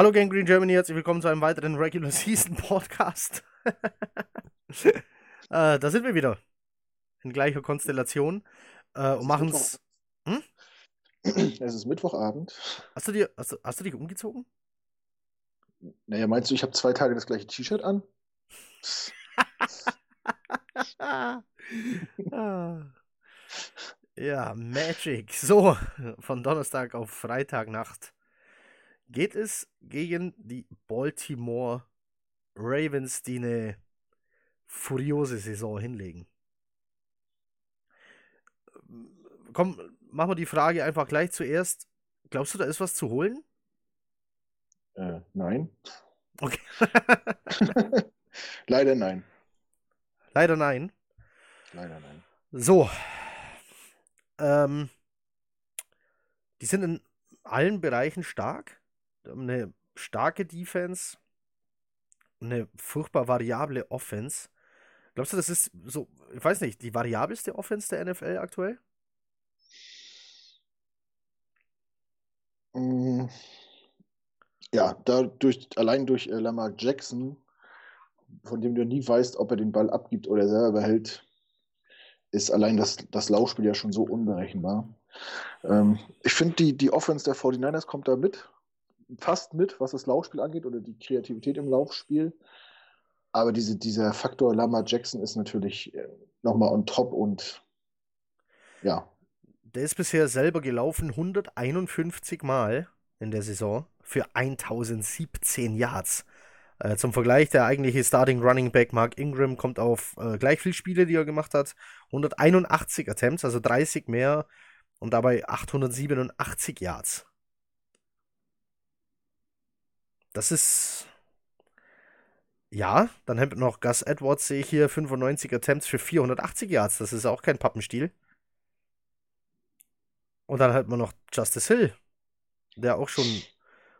Hallo Gang Green Germany, herzlich willkommen zu einem weiteren Regular Season Podcast. äh, da sind wir wieder. In gleicher Konstellation. Äh, und machen es. Hm? Es ist Mittwochabend. Hast du, dir, hast, du, hast du dich umgezogen? Naja, meinst du, ich habe zwei Tage das gleiche T-Shirt an? ja, Magic. So, von Donnerstag auf Freitagnacht geht es gegen die Baltimore Ravens, die eine furiose Saison hinlegen. Komm, machen wir die Frage einfach gleich zuerst. Glaubst du, da ist was zu holen? Äh, nein. Okay. Leider nein. Leider nein. Leider nein. So. Ähm, die sind in allen Bereichen stark eine starke Defense, eine furchtbar variable Offense. Glaubst du, das ist so, ich weiß nicht, die variabelste Offense der NFL aktuell? Mm. Ja, dadurch, allein durch äh, Lamar Jackson, von dem du nie weißt, ob er den Ball abgibt oder selber behält, ist allein das, das Laufspiel ja schon so unberechenbar. Ähm, ich finde, die, die Offense der 49ers kommt da mit fast mit, was das Laufspiel angeht oder die Kreativität im Laufspiel. Aber diese, dieser Faktor Lama Jackson ist natürlich äh, nochmal on top und ja. Der ist bisher selber gelaufen 151 Mal in der Saison für 1017 Yards. Äh, zum Vergleich, der eigentliche Starting Running Back Mark Ingram kommt auf äh, gleich viele Spiele, die er gemacht hat. 181 Attempts, also 30 mehr und dabei 887 Yards. Das ist. Ja, dann haben wir noch Gus Edwards, sehe ich hier, 95 Attempts für 480 Yards. Das ist auch kein Pappenstiel. Und dann hat man noch Justice Hill, der auch schon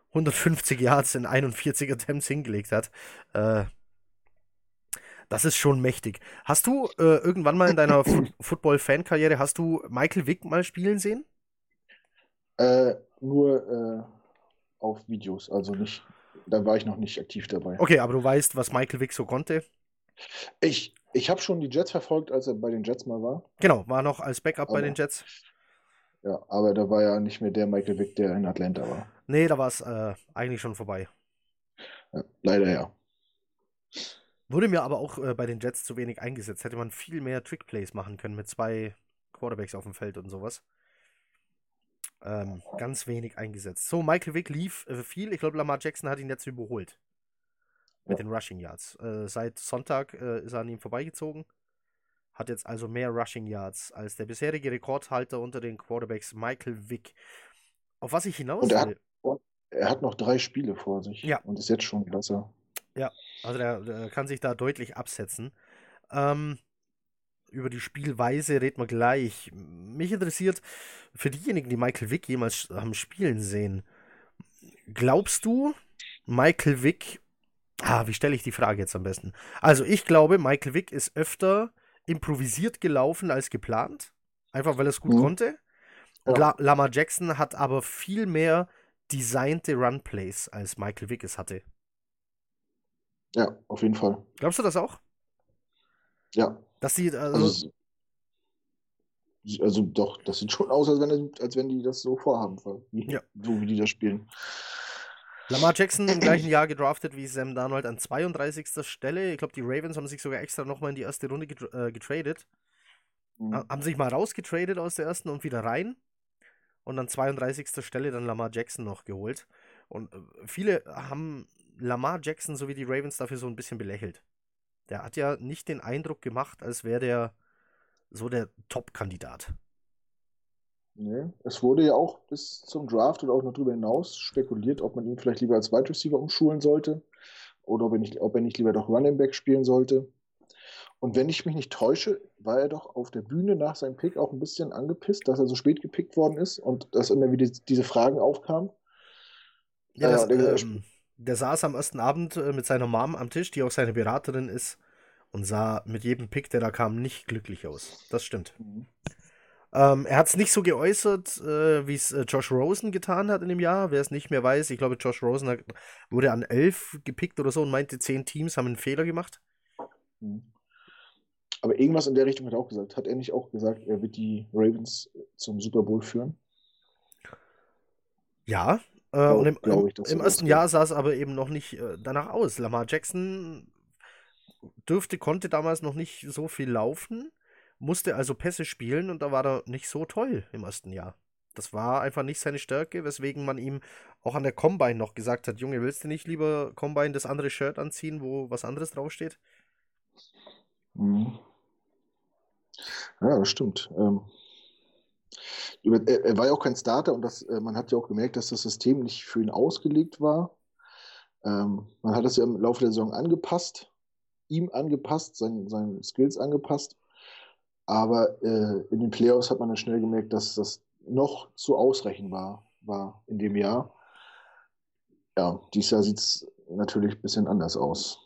150 Yards in 41 Attempts hingelegt hat. Äh, das ist schon mächtig. Hast du äh, irgendwann mal in deiner Football-Fan-Karriere, hast du Michael Vick mal spielen sehen? Äh, nur äh, auf Videos, also nicht da war ich noch nicht aktiv dabei. Okay, aber du weißt, was Michael Vick so konnte? Ich, ich habe schon die Jets verfolgt, als er bei den Jets mal war. Genau, war noch als Backup aber, bei den Jets. Ja, aber da war ja nicht mehr der Michael Vick, der in Atlanta war. Nee, da war es äh, eigentlich schon vorbei. Ja, leider ja. Wurde mir aber auch äh, bei den Jets zu wenig eingesetzt. Hätte man viel mehr Trickplays machen können mit zwei Quarterbacks auf dem Feld und sowas. Ähm, ganz wenig eingesetzt. So, Michael Vick lief äh, viel. Ich glaube, Lamar Jackson hat ihn jetzt überholt. Mit den Rushing Yards. Äh, seit Sonntag äh, ist er an ihm vorbeigezogen. Hat jetzt also mehr Rushing Yards als der bisherige Rekordhalter unter den Quarterbacks Michael Vick. Auf was ich hinaus und er will. Hat, er hat noch drei Spiele vor sich. Ja. Und ist jetzt schon klasse. Ja, also der, der kann sich da deutlich absetzen. Ähm, über die Spielweise reden wir gleich. Mich interessiert, für diejenigen, die Michael Wick jemals haben spielen sehen, glaubst du, Michael Wick, ah, wie stelle ich die Frage jetzt am besten? Also, ich glaube, Michael Wick ist öfter improvisiert gelaufen als geplant, einfach weil er es gut mhm. konnte. Und ja. Lama Jackson hat aber viel mehr designte Runplays, als Michael Wick es hatte. Ja, auf jeden Fall. Glaubst du das auch? Ja. Dass die, also, also, also, doch, das sieht schon aus, als wenn, als wenn die das so vorhaben, ja. so wie die das spielen. Lamar Jackson im gleichen Jahr gedraftet wie Sam Darnold an 32. Stelle. Ich glaube, die Ravens haben sich sogar extra nochmal in die erste Runde äh, getradet. Mhm. Haben sich mal rausgetradet aus der ersten und wieder rein. Und an 32. Stelle dann Lamar Jackson noch geholt. Und äh, viele haben Lamar Jackson sowie die Ravens dafür so ein bisschen belächelt der hat ja nicht den Eindruck gemacht, als wäre der so der Top-Kandidat. Nee, es wurde ja auch bis zum Draft oder auch noch darüber hinaus spekuliert, ob man ihn vielleicht lieber als Wide Receiver umschulen sollte oder ob er nicht, ob er nicht lieber doch Running Back spielen sollte. Und wenn ich mich nicht täusche, war er doch auf der Bühne nach seinem Pick auch ein bisschen angepisst, dass er so spät gepickt worden ist und dass immer wieder diese Fragen aufkamen. Ja, das, äh, ähm, der saß am ersten Abend äh, mit seiner Mom am Tisch, die auch seine Beraterin ist, und sah mit jedem Pick, der da kam, nicht glücklich aus. Das stimmt. Mhm. Ähm, er hat es nicht so geäußert, äh, wie es äh, Josh Rosen getan hat in dem Jahr. Wer es nicht mehr weiß, ich glaube, Josh Rosen hat, wurde an elf gepickt oder so und meinte, zehn Teams haben einen Fehler gemacht. Mhm. Aber irgendwas in der Richtung hat er auch gesagt. Hat er nicht auch gesagt, er wird die Ravens zum Super Bowl führen? Ja, äh, und im, ich, im er ersten Jahr sah es aber eben noch nicht äh, danach aus. Lamar Jackson dürfte, konnte damals noch nicht so viel laufen, musste also Pässe spielen und da war er nicht so toll im ersten Jahr. Das war einfach nicht seine Stärke, weswegen man ihm auch an der Combine noch gesagt hat, Junge, willst du nicht lieber Combine das andere Shirt anziehen, wo was anderes draufsteht? Mhm. Ja, das stimmt. Ähm, er, war ja auch kein Starter und das, äh, man hat ja auch gemerkt, dass das System nicht für ihn ausgelegt war. Ähm, man hat das ja im Laufe der Saison angepasst, ihm angepasst, seinen, seinen Skills angepasst. Aber äh, in den Playoffs hat man dann schnell gemerkt, dass das noch zu ausreichend war, war in dem Jahr. Ja, dieses Jahr sieht es natürlich ein bisschen anders aus.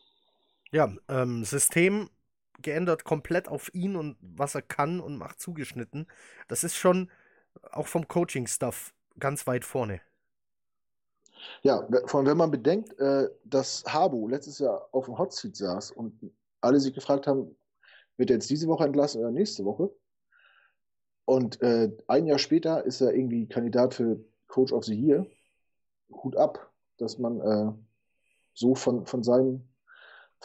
Ja, ähm, System geändert komplett auf ihn und was er kann und macht zugeschnitten. Das ist schon auch vom Coaching-Stuff ganz weit vorne. Ja, vor allem, wenn man bedenkt, äh, dass Habu letztes Jahr auf dem Hot Seat saß und alle sich gefragt haben, wird er jetzt diese Woche entlassen oder nächste Woche? Und äh, ein Jahr später ist er irgendwie Kandidat für Coach of the Year. Hut ab, dass man äh, so von, von, seinem,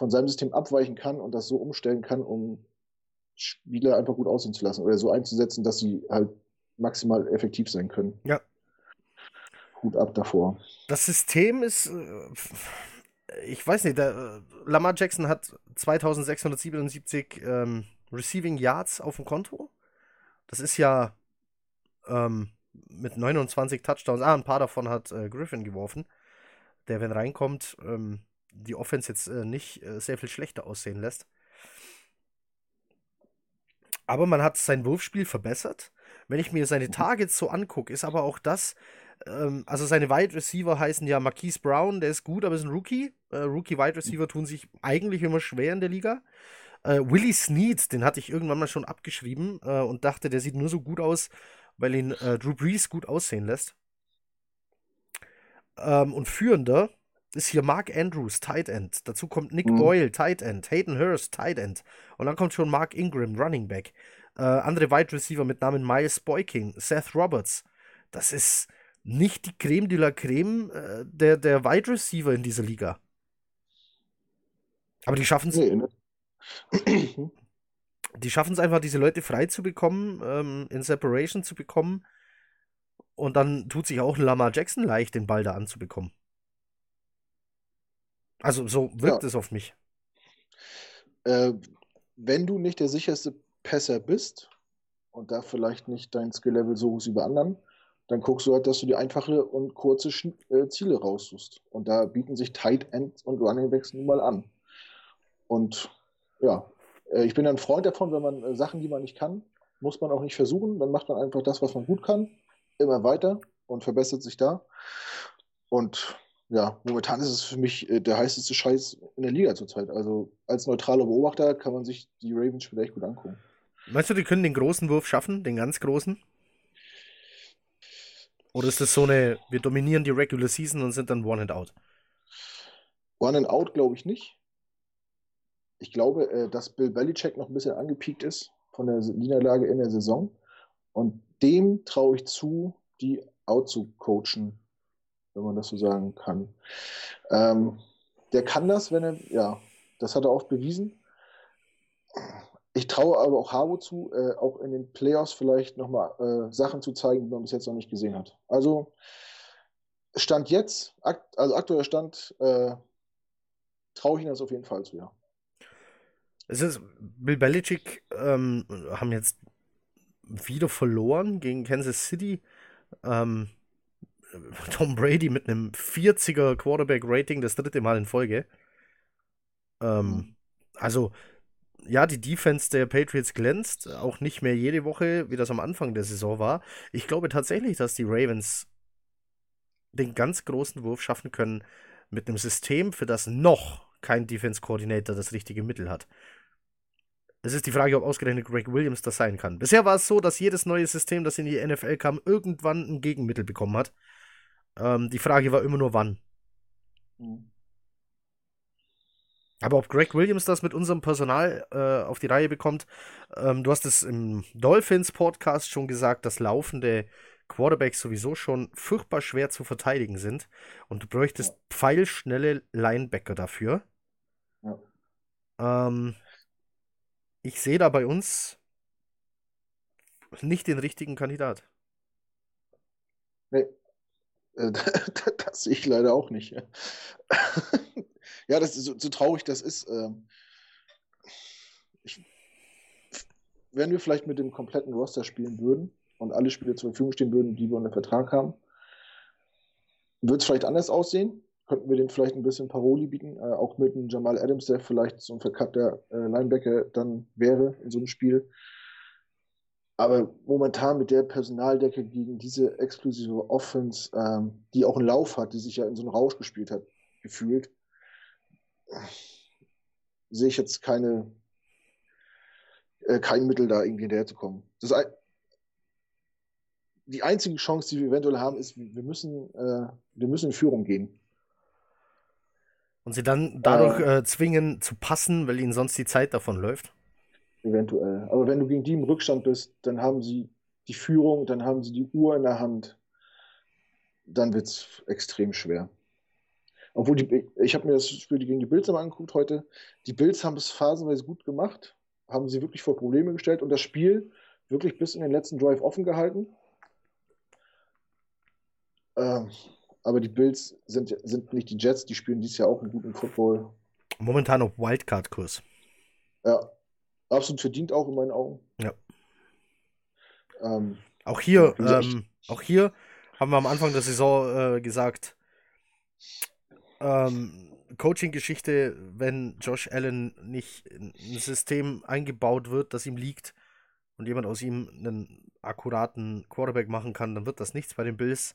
von seinem System abweichen kann und das so umstellen kann, um Spieler einfach gut aussehen zu lassen oder so einzusetzen, dass sie halt maximal effektiv sein können. Ja. Hut ab davor. Das System ist, äh, ich weiß nicht, der, äh, Lamar Jackson hat 2677 ähm, Receiving Yards auf dem Konto. Das ist ja ähm, mit 29 Touchdowns. Ah, ein paar davon hat äh, Griffin geworfen, der, wenn reinkommt, ähm, die Offense jetzt äh, nicht äh, sehr viel schlechter aussehen lässt. Aber man hat sein Wurfspiel verbessert. Wenn ich mir seine Targets so angucke, ist aber auch das, ähm, also seine Wide Receiver heißen ja Marquise Brown, der ist gut, aber ist ein Rookie. Äh, Rookie Wide Receiver tun sich eigentlich immer schwer in der Liga. Äh, Willie Snead, den hatte ich irgendwann mal schon abgeschrieben äh, und dachte, der sieht nur so gut aus, weil ihn äh, Drew Brees gut aussehen lässt. Ähm, und führender ist hier Mark Andrews, Tight End. Dazu kommt Nick Mhm. Boyle, Tight End. Hayden Hurst, Tight End. Und dann kommt schon Mark Ingram, Running Back. Äh, andere Wide Receiver mit Namen Miles Boykin, Seth Roberts. Das ist nicht die Creme de la Creme äh, der, der Wide Receiver in dieser Liga. Aber die schaffen es Nee, ne? die schaffen es einfach, diese Leute frei zu bekommen, ähm, in Separation zu bekommen. Und dann tut sich auch Lamar Jackson leicht, den Ball da anzubekommen. Also so wirkt Ja. es auf mich. äh, wenn du nicht der sicherste Passer bist und da vielleicht nicht dein Skill-Level so hoch ist wie bei anderen, dann guckst du halt, dass du die einfache und kurze Schn- äh, Ziele raussuchst. Und da bieten sich Tight Ends und Running Backs nun mal an. Und ja, äh, ich bin ein Freund davon, wenn man äh, Sachen, die man nicht kann, muss man auch nicht versuchen. Dann macht man einfach das, was man gut kann, immer weiter und verbessert sich da. Und ja, momentan ist es für mich äh, der heißeste Scheiß in der Liga zurzeit. Also als neutraler Beobachter kann man sich die Ravens vielleicht gut angucken. Meinst du, die können den großen Wurf schaffen, den ganz großen? Oder ist das so eine, wir dominieren die Regular Season und sind dann One and Out? One and out glaube ich nicht. Ich glaube, äh, dass Bill Belichick noch ein bisschen angepiekt ist von der Niederlage in der Saison. Und dem traue ich zu, die out zu coachen, wenn man das so sagen kann. Ähm, der kann das, wenn er, ja, das hat er oft bewiesen. Ich traue aber auch Harbo zu, äh, auch in den Playoffs vielleicht nochmal äh, Sachen zu zeigen, die man bis jetzt noch nicht gesehen hat. Also Stand jetzt, akt, also aktueller Stand, äh, traue ich Ihnen das auf jeden Fall zu, ja. Es ist, Bill Belichick ähm, haben jetzt wieder verloren gegen Kansas City. Ähm, Tom Brady mit einem 40er Quarterback-Rating, das dritte Mal in Folge. Ähm, Mhm. Also, ja, die Defense der Patriots glänzt, auch nicht mehr jede Woche, wie das am Anfang der Saison war. Ich glaube tatsächlich, dass die Ravens den ganz großen Wurf schaffen können mit einem System, für das noch kein Defense Coordinator das richtige Mittel hat. Es ist die Frage, ob ausgerechnet Greg Williams das sein kann. Bisher war es so, dass jedes neue System, das in die NFL kam, irgendwann ein Gegenmittel bekommen hat. Ähm, die Frage war immer nur, wann. Mhm. Aber ob Greg Williams das mit unserem Personal äh, auf die Reihe bekommt, ähm, du hast es im Dolphins-Podcast schon gesagt, dass laufende Quarterbacks sowieso schon furchtbar schwer zu verteidigen sind und du bräuchtest ja. pfeilschnelle Linebacker dafür. Ja. Ähm, ich sehe da bei uns nicht den richtigen Kandidat. Nee, das sehe ich leider auch nicht. ja, das ist so, so traurig das ist. Ähm, ich, wenn wir vielleicht mit dem kompletten Roster spielen würden und alle Spiele zur Verfügung stehen würden, die wir unter Vertrag haben, würde es vielleicht anders aussehen. Könnten wir dem vielleicht ein bisschen Paroli bieten, äh, auch mit einem Jamal Adams, der vielleicht so ein verkappter äh, Linebacker dann wäre in so einem Spiel. Aber momentan mit der Personaldecke gegen diese exklusive Offense, ähm, die auch einen Lauf hat, die sich ja in so einen Rausch gespielt hat, gefühlt, sehe ich jetzt keine, äh, kein Mittel, da irgendwie hinterherzukommen. Das ein, die einzige Chance, die wir eventuell haben, ist, wir müssen, äh, wir müssen in Führung gehen. Und sie dann dadurch äh, äh zwingen zu passen, weil ihnen sonst die Zeit davon läuft? Eventuell. Aber wenn du gegen die im Rückstand bist, dann haben sie die Führung, dann haben sie die Uhr in der Hand. Dann wird es extrem schwer. Obwohl, die, ich habe mir das Spiel gegen die Bills mal angeguckt heute. Die Bills haben es phasenweise gut gemacht, haben sie wirklich vor Probleme gestellt und das Spiel wirklich bis in den letzten Drive offen gehalten. Ähm, aber die Bills sind, sind nicht die Jets, die spielen dieses Jahr auch einen guten Football. Momentan auf Wildcard-Kurs. Ja, Absolut verdient auch in meinen Augen. Ja. Ähm, auch hier, ähm, auch hier haben wir am Anfang der Saison äh, gesagt, ähm, Coaching-Geschichte, wenn Josh Allen nicht in ein System eingebaut wird, das ihm liegt und jemand aus ihm einen akkuraten Quarterback machen kann, dann wird das nichts bei den Bills.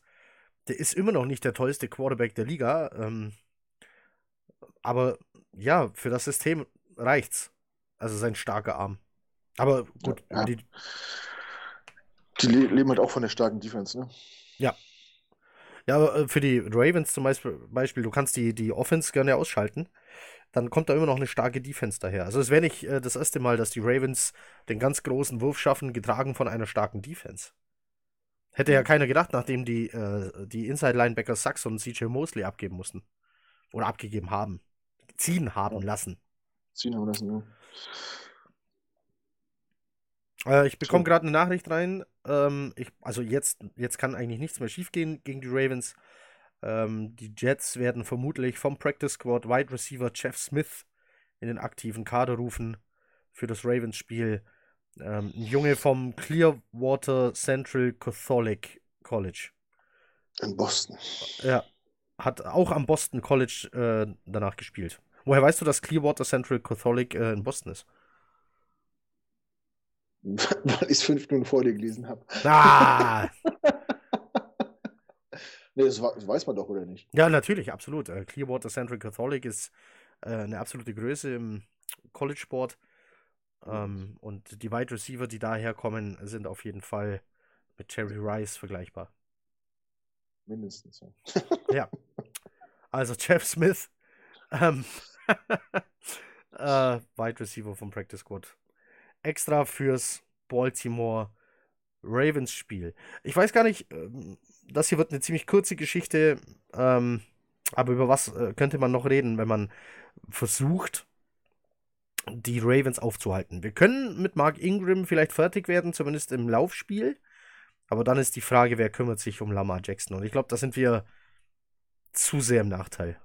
Der ist immer noch nicht der tollste Quarterback der Liga. Ähm, aber ja, für das System reicht's. Also sein starker Arm. Aber gut, ja, die, die leben halt auch von der starken Defense, ne? Ja. Ja, aber äh, für die Ravens zum Beispiel, du kannst die, die Offense gerne ausschalten. Dann kommt da immer noch eine starke Defense daher. Also es wäre nicht äh, das erste Mal, dass die Ravens den ganz großen Wurf schaffen, getragen von einer starken Defense. Hätte ja mhm. keiner gedacht, nachdem die, äh, die Inside-Linebacker Sachs und CJ Mosley abgeben mussten. Oder abgegeben haben. Ziehen haben lassen. Ziehen haben lassen, ja. Äh, ich bekomme gerade eine Nachricht rein. Ähm, ich, also jetzt, jetzt kann eigentlich nichts mehr schiefgehen gegen die Ravens. Ähm, die Jets werden vermutlich vom Practice Squad Wide Receiver Jeff Smith in den aktiven Kader rufen für das Ravens-Spiel. Ähm, ein Junge vom Clearwater Central Catholic College. In Boston. Ja. Hat auch am Boston College äh, danach gespielt. Woher weißt du, dass Clearwater Central Catholic äh, in Boston ist? Weil ich es fünf Minuten vor dir gelesen habe. Ah! nee, das, das, weiß man doch, oder nicht? Ja, natürlich, absolut. Äh, Clearwater Central Catholic ist äh, eine absolute Größe im College-Sport. Ähm, und die Wide Receiver, die daher kommen, sind auf jeden Fall mit Jerry Rice vergleichbar. Mindestens. Ja. Also Jeff Smith ähm, äh, Wide Receiver vom Practice Squad. Extra fürs Baltimore Ravens Spiel. Ich weiß gar nicht, ähm, das hier wird eine ziemlich kurze Geschichte, ähm, aber über was äh, könnte man noch reden, wenn man versucht, die Ravens aufzuhalten? Wir können mit Mark Ingram vielleicht fertig werden, zumindest im Laufspiel. Aber dann ist die Frage, wer kümmert sich um Lamar Jackson? Und ich glaube, da sind wir zu sehr im Nachteil.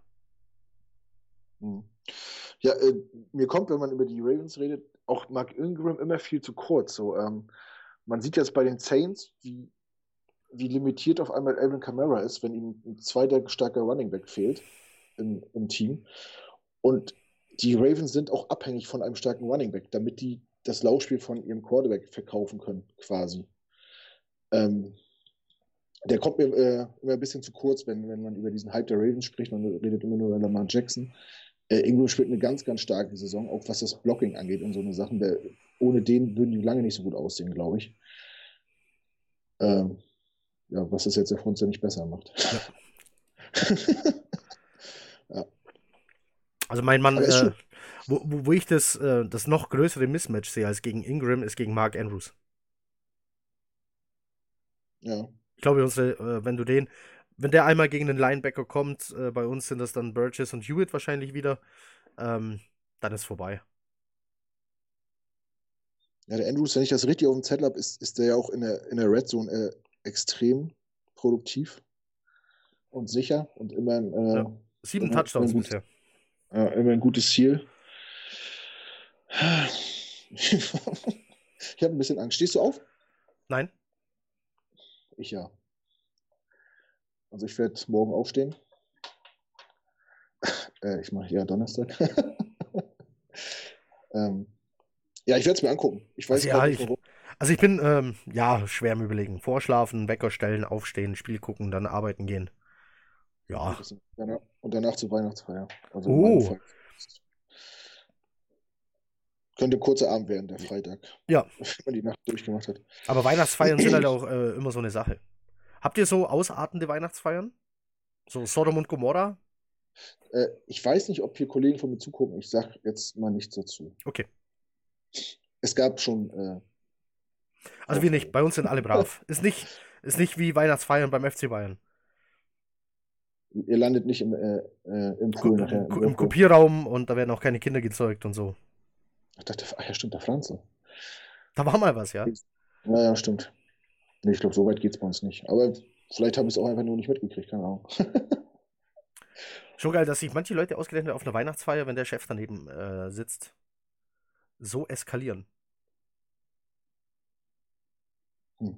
Hm. Ja, äh, mir kommt, wenn man über die Ravens redet, auch Mark Ingram immer viel zu kurz. So, ähm, man sieht jetzt bei den Saints, wie, wie limitiert auf einmal Alvin Kamara ist, wenn ihm ein zweiter starker Running Back fehlt im, im Team. Und die Ravens sind auch abhängig von einem starken Running Back, damit die das Laufspiel von ihrem Quarterback verkaufen können, quasi. Ähm, der kommt mir äh, immer ein bisschen zu kurz, wenn, wenn man über diesen Hype der Ravens spricht. Man redet immer nur über Lamar Jackson. Äh, Ingram spielt eine ganz, ganz starke Saison, auch was das Blocking angeht und so eine Sachen. Der, ohne den würden die lange nicht so gut aussehen, glaube ich. Ähm, ja, was das jetzt der Front ja nicht besser macht. Ja. ja. Also mein Mann, äh, wo, wo ich das, äh, das noch größere Mismatch sehe als gegen Ingram, ist gegen Mark Andrews. Ja. Ich glaube, unsere, äh, wenn du den, wenn der einmal gegen den Linebacker kommt, äh, bei uns sind das dann Burgess und Hewitt wahrscheinlich wieder, ähm, dann ist vorbei. Ja, der Andrews, wenn ich das richtig auf dem Zettel habe, ist, ist der ja auch in der, in der Red Zone äh, extrem produktiv und sicher und immer ein, äh, ja. sieben immer, Touchdowns immer bisher. Ja, immer ein gutes Ziel. ich habe ein bisschen Angst. Stehst du auf? Nein. Ich ja. Also ich werde morgen aufstehen. äh, ich mache ja Donnerstag. ähm, ja, ich werde es mir angucken. Ich weiß also, ja, nicht, ich, also ich bin ähm, ja schwer im Überlegen. Vorschlafen, Wecker stellen, aufstehen, Spiel gucken, dann arbeiten gehen. Ja. Und danach zur Weihnachtsfeier. Also oh. Könnte kurzer Abend werden, der Freitag. Ja. Wenn man die Nacht durchgemacht hat. Aber Weihnachtsfeiern sind halt auch äh, immer so eine Sache. Habt ihr so ausartende Weihnachtsfeiern? So Sodom und Gomorra? Äh, ich weiß nicht, ob hier Kollegen von mir zugucken. Ich sage jetzt mal nichts dazu. Okay. Es gab schon. Äh, also wir nicht. Bei uns sind alle brav. ist, nicht, ist nicht wie Weihnachtsfeiern beim FC Bayern. Ihr landet nicht im, äh, äh im Pool nachher. Im, im Kopierraum und da werden auch keine Kinder gezeugt und so. Ich dachte, ach ja, stimmt, der Franze. Da war mal was, ja? Ja, ja, stimmt. Nee, ich glaube, so weit geht es bei uns nicht. Aber vielleicht habe ich es auch einfach nur nicht mitgekriegt, keine Ahnung. Schon geil, dass sich manche Leute ausgerechnet auf einer Weihnachtsfeier, wenn der Chef daneben äh, sitzt, so eskalieren. Hm.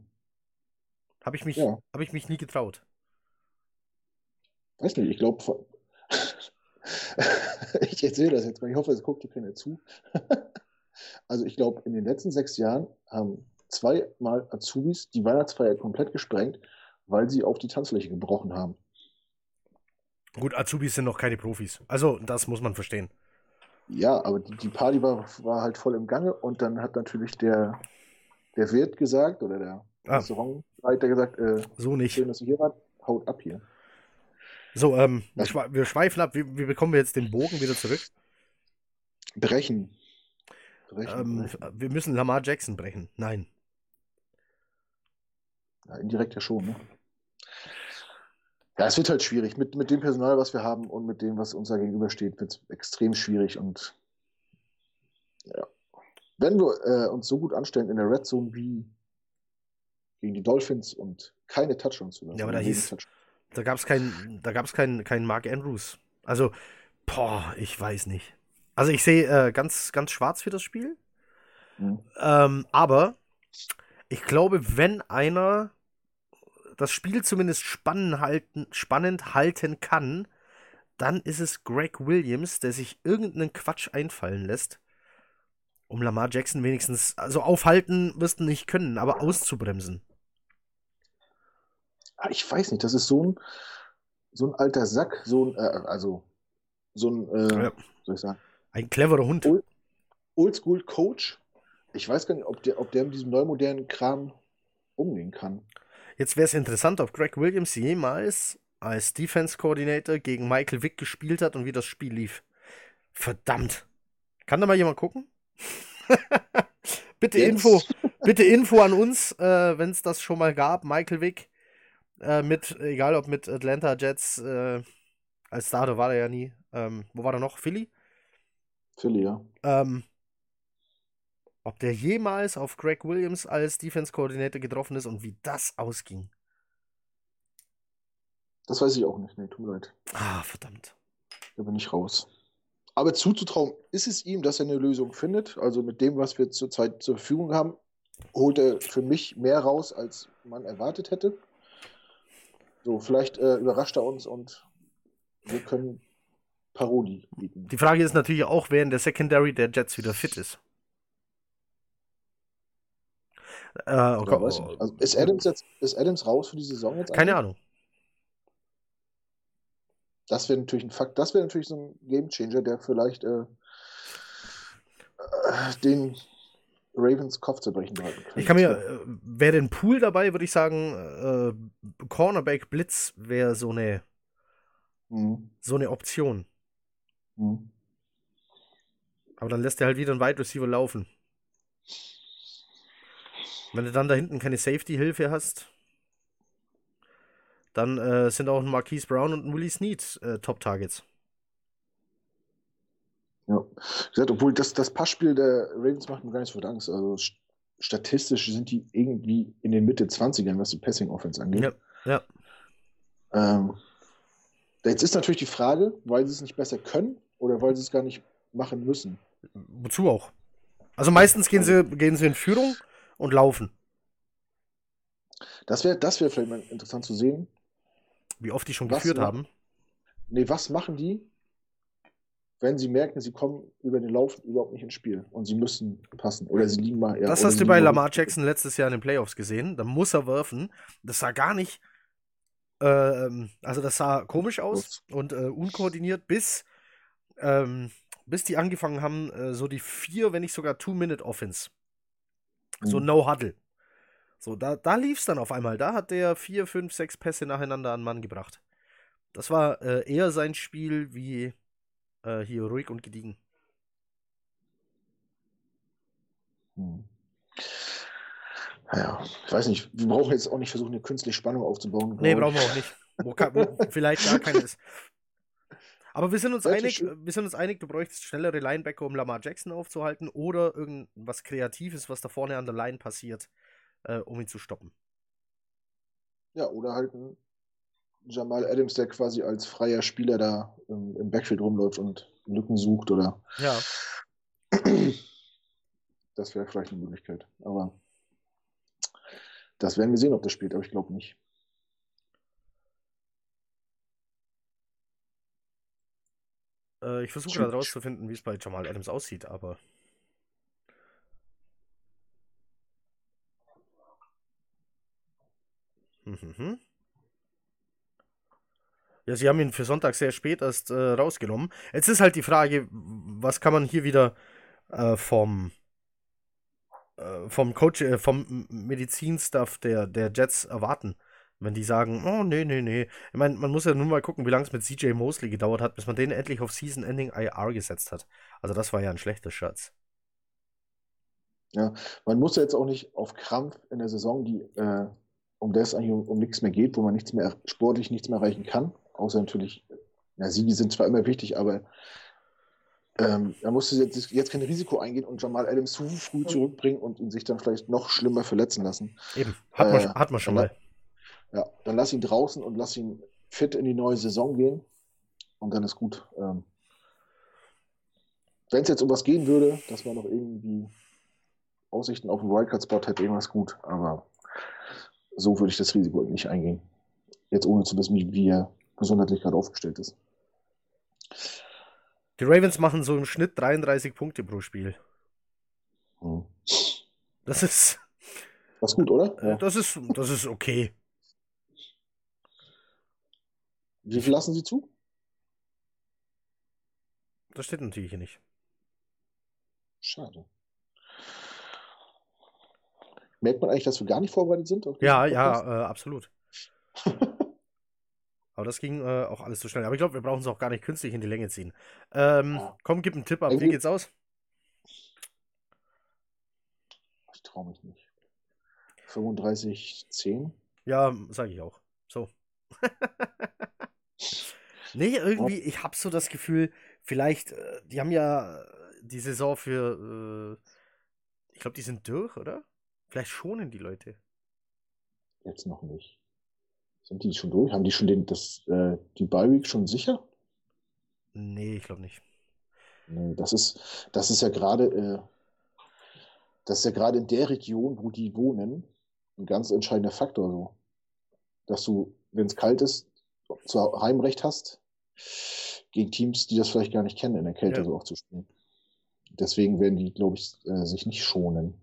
Habe ich, mich, ja. hab ich mich nie getraut. Weiß nicht, ich glaube, ich erzähle das jetzt mal. Ich hoffe, es guckt dir keiner zu. also ich glaube, in den letzten sechs Jahren haben zweimal Azubis die Weihnachtsfeier komplett gesprengt, weil sie auf die Tanzfläche gebrochen haben. Gut, Azubis sind noch keine Profis. Also, das muss man verstehen. Ja, aber die, die Party war, war halt voll im Gange und dann hat natürlich der, der Wirt gesagt oder der ah. Restaurantleiter gesagt, äh, so nicht. Schön, dass ihr hier wart, haut ab hier. So, ähm, wir schweifen ab. Wie, wie, bekommen wir jetzt den Bogen wieder zurück? Brechen. brechen, ähm, brechen. Wir müssen Lamar Jackson brechen. Nein. Ja, indirekt ja schon, ne? Ja, es wird halt schwierig. Mit, mit dem Personal, was wir haben und mit dem, was uns da gegenübersteht, wird es extrem schwierig. Und ja. Wenn wir äh, uns so gut anstellen in der Red Zone wie gegen die Dolphins und keine Touchdowns zu lassen. Ja, aber da hieß, da gab es keinen, da gab es keinen, keinen Mark Andrews. Also, boah, ich weiß nicht. Also ich sehe äh, ganz, ganz schwarz für das Spiel. Mhm. Ähm, aber ich glaube, wenn einer das Spiel zumindest spannend halten, spannend halten kann, dann ist es Greg Williams, der sich irgendeinen Quatsch einfallen lässt, um Lamar Jackson wenigstens, also aufhalten wirst du nicht können, aber auszubremsen. Ah, ich weiß nicht, das ist so ein, so ein alter Sack, so ein, äh, also so ein, äh, ja. soll ich sagen? Ein cleverer Hund. Old, Oldschool Coach. Ich weiß gar nicht, ob der, ob der mit diesem neumodernen Kram umgehen kann. Jetzt wäre es interessant, ob Greg Williams jemals als Defense Coordinator gegen Michael Vick gespielt hat und wie das Spiel lief. Verdammt. Kann da mal jemand gucken? bitte Jetzt. Info, bitte Info an uns, äh, wenn es das schon mal gab. Michael Vick äh, mit, egal ob mit Atlanta Jets, äh, als Starter war er ja nie. Ähm, wo war er noch? Philly? Philly, ja. Ähm, ob der jemals auf Greg Williams als Defense Coordinator getroffen ist und wie das ausging. Das weiß ich auch nicht. Nee, tut mir leid. Ah, verdammt. Da bin ich raus. Aber zuzutrauen ist es ihm, dass er eine Lösung findet. Also mit dem, was wir zurzeit zur Verfügung haben, holt er für mich mehr raus, als man erwartet hätte. So, vielleicht äh, überrascht er uns und wir können Paroli bieten. Die Frage ist natürlich auch, wer in der Secondary der Jets wieder fit ist. Äh, okay. also ist, Adams jetzt, ist Adams raus für die Saison jetzt? Keine eigentlich? Ahnung. Das wäre natürlich ein Fakt, das wäre natürlich so ein Gamechanger, der vielleicht äh, äh, den Ravens Kopf zerbrechen halten könnte. Ich kann mir, äh, wäre ein Pool dabei, würde ich sagen, äh, Cornerback Blitz wäre so eine mhm. so eine Option. Mhm. Aber dann lässt er halt wieder einen Wide Receiver laufen. Wenn du dann da hinten keine Safety-Hilfe hast, dann äh, sind auch ein Marquise Brown und ein Willie Snead äh, Top-Targets. Ja, gesagt, obwohl das, das Passspiel der Ravens macht mir gar nicht so viel Angst. Also statistisch sind die irgendwie in den Mitte 20ern, was die Passing Offense angeht. Ja. ja. Ähm, jetzt ist natürlich die Frage, weil sie es nicht besser können oder weil sie es gar nicht machen müssen. Wozu auch? Also meistens gehen sie, gehen sie in Führung und laufen. Das wäre das wär vielleicht mal interessant zu sehen. Wie oft die schon geführt haben. Nee, was machen die, wenn sie merken, sie kommen über den Lauf überhaupt nicht ins Spiel und sie müssen passen oder sie liegen mal. Ja, das hast du bei Lamar Jackson letztes Jahr in den Playoffs gesehen. Da muss er werfen. Das sah gar nicht. Äh, also, das sah komisch aus und äh, unkoordiniert, bis, ähm, bis die angefangen haben, äh, so die vier, wenn nicht sogar Two-Minute-Offense. So mhm. No-Huddle. So, da, da lief es dann auf einmal. Da hat der vier, fünf, sechs Pässe nacheinander an Mann gebracht. Das war äh, eher sein Spiel wie äh, hier ruhig und gediegen. Hm. Naja, ich weiß nicht, wir brauchen jetzt auch nicht versuchen, eine künstliche Spannung aufzubauen. Nee, brauchen wir auch nicht. Wo, kann, wo vielleicht gar keine ist. Aber wir sind uns einig, wir sind uns einig, du bräuchtest schnellere Linebacker, um Lamar Jackson aufzuhalten oder irgendwas Kreatives, was da vorne an der Line passiert, äh, um ihn zu stoppen. Ja, oder halt ein Jamal Adams, der quasi als freier Spieler da im, im Backfield rumläuft und Lücken sucht oder. Ja. Das wäre vielleicht eine Möglichkeit. Aber das werden wir sehen, ob das spielt, aber ich glaube nicht. Äh, ich versuche gerade rauszufinden, wie es bei Jamal Adams aussieht, aber. Hm, hm, hm. Ja, sie haben ihn für Sonntag sehr spät erst äh, rausgenommen. Jetzt ist halt die Frage, was kann man hier wieder äh, vom, äh, vom Coach, äh, vom Medizinstaff der, der Jets erwarten? Wenn die sagen, oh, nee, nee, nee. Ich meine, man muss ja nun mal gucken, wie lange es mit CJ Mosley gedauert hat, bis man den endlich auf Season-Ending IR gesetzt hat. Also, das war ja ein schlechter Schatz. Ja, man muss ja jetzt auch nicht auf Krampf in der Saison, die, äh, um das eigentlich um, um nichts mehr geht, wo man nichts mehr sportlich nichts mehr erreichen kann, Außer natürlich, ja, Siege sind zwar immer wichtig, aber ähm, er musste jetzt, jetzt kein Risiko eingehen und Jamal Adams zu früh zurückbringen und ihn sich dann vielleicht noch schlimmer verletzen lassen. Eben, hat, äh, man, hat man schon mal. Ja, dann lass ihn draußen und lass ihn fit in die neue Saison gehen und dann ist gut. Ähm, Wenn es jetzt um was gehen würde, dass man noch irgendwie Aussichten auf einen Wildcard-Spot hätte, irgendwas gut, aber so würde ich das Risiko nicht eingehen. Jetzt ohne zu wissen, wie er gesundheitlich gerade aufgestellt ist. Die Ravens machen so im Schnitt 33 Punkte pro Spiel. Hm. Das ist. Das ist gut, oder? Ja. Das, ist, das ist okay. Wie viel lassen Sie zu? Das steht natürlich hier nicht. Schade. Merkt man eigentlich, dass wir gar nicht vorbereitet sind? Ja, ja, äh, absolut. Aber das ging äh, auch alles zu schnell. Aber ich glaube, wir brauchen es auch gar nicht künstlich in die Länge ziehen. Ähm, ja. Komm, gib einen Tipp ab. Wie geht's aus? Ich traue mich nicht. 35, 10? Ja, sage ich auch. So. nee, irgendwie, ich habe so das Gefühl, vielleicht, äh, die haben ja die Saison für, äh, ich glaube, die sind durch, oder? Vielleicht schonen die Leute. Jetzt noch nicht. Sind die schon durch? Haben die schon den, das, äh, die Bi-Week schon sicher? Nee, ich glaube nicht. Nee, das ist, das ist ja gerade, äh, das ist ja gerade in der Region, wo die wohnen, ein ganz entscheidender Faktor so. Dass du, wenn es kalt ist, zu Heimrecht hast, gegen Teams, die das vielleicht gar nicht kennen, in der Kälte ja. so auch zu spielen. Deswegen werden die, glaube ich, äh, sich nicht schonen.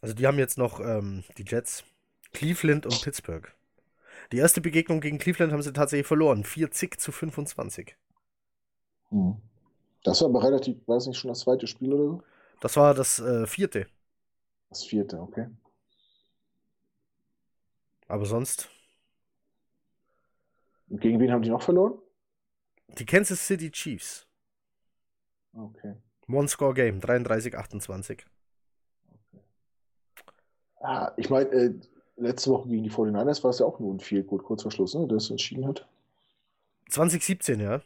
Also die haben jetzt noch ähm, die Jets, Cleveland und Pittsburgh. Die erste Begegnung gegen Cleveland haben sie tatsächlich verloren. 40 zu 25. Hm. Das war aber relativ, das nicht schon das zweite Spiel oder so? Das war das äh, vierte. Das vierte, okay. Aber sonst. Und gegen wen haben die noch verloren? Die Kansas City Chiefs. Okay. One-Score-Game, 33-28. Ah, ich meine, äh, letzte Woche gegen die 49ers war es ja auch nur ein viel gut kurz vor Schluss, ne, der es entschieden hat. 2017, ja.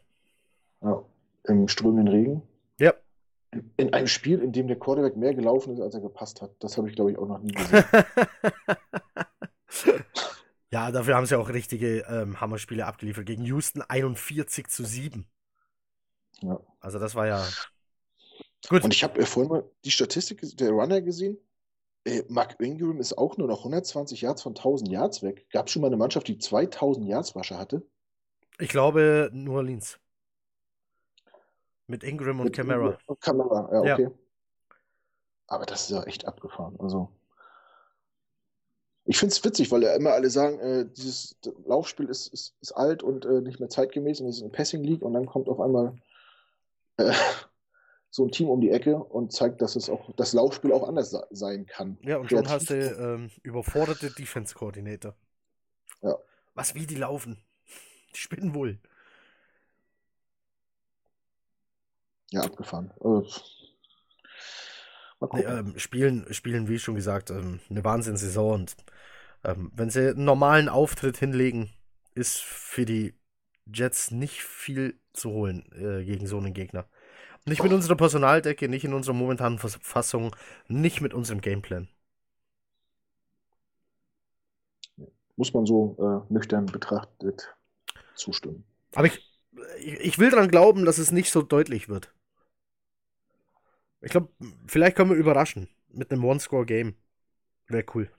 Ja, im strömenden Regen. Ja. In einem Spiel, in dem der Quarterback mehr gelaufen ist, als er gepasst hat. Das habe ich, glaube ich, auch noch nie gesehen. Ja, dafür haben sie auch richtige ähm, Hammerspiele abgeliefert. Gegen Houston 41 zu 7. Ja. Also das war ja. Gut. Und ich habe äh, vorhin mal die Statistik der Runner gesehen. Äh, Mark Ingram ist auch nur noch 120 Yards von 1000 Yards weg. Gab es schon mal eine Mannschaft, die 2000 Yards Wasche hatte? Ich glaube, New Orleans. Mit Ingram und Mit Camara. Camara, ja, okay. Ja. Aber das ist ja echt abgefahren. Also. Ich finde es witzig, weil ja immer alle sagen, äh, dieses Laufspiel ist, ist, ist alt und äh, nicht mehr zeitgemäß und es ist eine Passing League und dann kommt auf einmal äh, so ein Team um die Ecke und zeigt, dass es auch das Laufspiel auch anders sein kann. Ja, und schon hast du ähm, überforderte Defense-Koordinator. Ja. Was wie die laufen. Die spinnen wohl. Ja, abgefahren. Also, nee, ähm, spielen, spielen, wie schon gesagt, ähm, eine Wahnsinnssaison und ähm, wenn sie einen normalen Auftritt hinlegen, ist für die Jets nicht viel zu holen äh, gegen so einen Gegner. Nicht mit unserer Personaldecke, nicht in unserer momentanen Fassung, nicht mit unserem Gameplan. Muss man so äh, nüchtern betrachtet zustimmen. Aber ich, ich will daran glauben, dass es nicht so deutlich wird. Ich glaube, vielleicht können wir überraschen mit einem One-Score-Game. Wäre cool.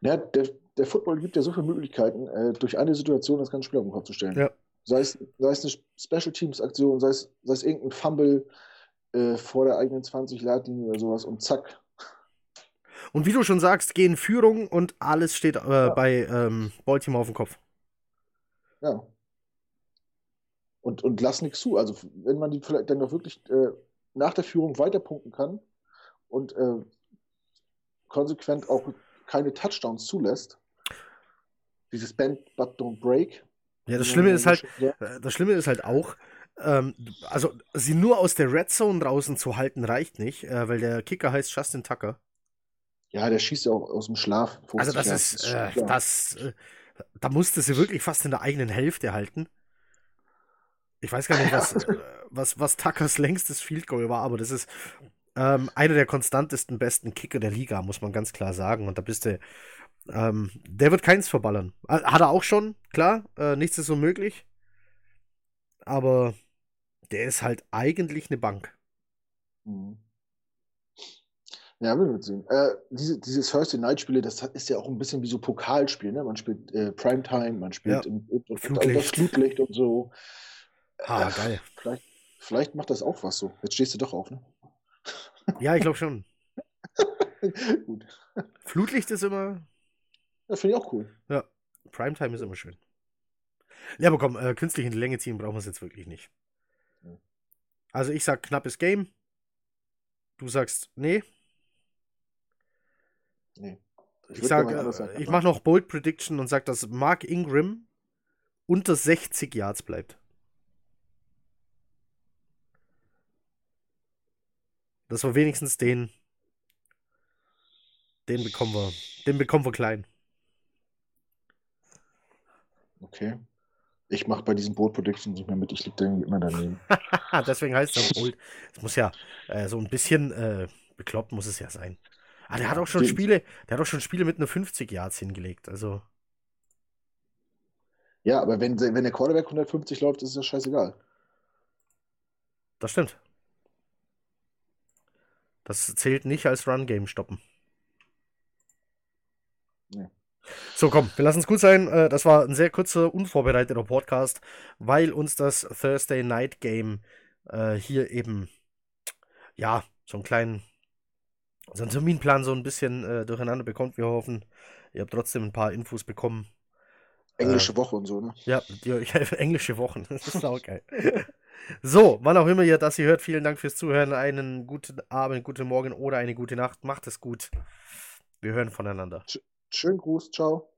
Ja, der, der Football gibt ja so viele Möglichkeiten, äh, durch eine Situation das ganze Spiel auf den Kopf zu stellen. Ja. Sei es, sei es eine Special Teams Aktion, sei es, sei es irgendein Fumble äh, vor der eigenen 20 Ladlinie oder sowas und zack. Und wie du schon sagst, gehen Führung und alles steht äh, ja. bei ähm, Baltimore auf dem Kopf. Ja. Und, und lass nichts zu. Also, wenn man die vielleicht dann noch wirklich äh, nach der Führung weiterpunkten kann und äh, konsequent auch keine Touchdowns zulässt, dieses Bend but don't break, ja, das Schlimme ist halt, das Schlimme ist halt auch, ähm, also sie nur aus der Red Zone draußen zu halten reicht nicht, äh, weil der Kicker heißt Justin Tucker. Ja, der schießt ja auch aus dem Schlaf. Also das ist, äh, das, äh, da musste sie wirklich fast in der eigenen Hälfte halten. Ich weiß gar nicht, was, äh, was, was Tuckers längstes Field Goal war, aber das ist ähm, einer der konstantesten besten Kicker der Liga, muss man ganz klar sagen. Und da bist du ähm, der wird keins verballern. Hat er auch schon, klar. Äh, nichts ist unmöglich. Aber der ist halt eigentlich eine Bank. Mhm. Ja, will wir sehen. Äh, diese, diese Thursday Night Spiele, das ist ja auch ein bisschen wie so Pokalspiel, ne? Man spielt äh, Primetime, man spielt ja. im, im, Flutlicht. das Flutlicht und so. Ah, äh, geil. Vielleicht, vielleicht macht das auch was so. Jetzt stehst du doch auf, ne? Ja, ich glaube schon. Gut. Flutlicht ist immer das finde ich auch cool. Ja, Primetime ist immer schön. Ja, aber komm, äh, künstlich in die Länge ziehen brauchen wir es jetzt wirklich nicht. Also ich sag knappes Game. Du sagst nee. Nee. Ich, ich sag, äh, ich mache noch Bold Prediction und sag, dass Mark Ingram unter 60 Yards bleibt. Das war wenigstens den. Den bekommen wir. Den bekommen wir klein. Okay. Ich mache bei diesen Bold Predictions nicht mehr mit, ich liege da irgendwie immer daneben. Deswegen heißt es Bold. Es muss ja äh, so ein bisschen äh, bekloppt muss es ja sein. Ah, der hat auch schon Den, Spiele, der hat auch schon Spiele mit nur 50 Yards hingelegt, also. Ja, aber wenn, wenn der Quarterback 150 läuft, ist es ja scheißegal. Das stimmt. Das zählt nicht als Run-Game stoppen. Nee. So, komm, wir lassen es gut sein. Äh, das war ein sehr kurzer, unvorbereiteter Podcast, weil uns das Thursday Night Game äh, hier eben, ja, so einen kleinen, so einen Terminplan so ein bisschen äh, durcheinander bekommt. Wir hoffen, ihr habt trotzdem ein paar Infos bekommen. Englische äh, Woche und so, ne? Ja, die, ja englische Wochen. Das ist auch geil. so, wann auch immer ihr das hier hört, vielen Dank fürs Zuhören. Einen guten Abend, guten Morgen oder eine gute Nacht. Macht es gut. Wir hören voneinander. Schönen Gruß, ciao.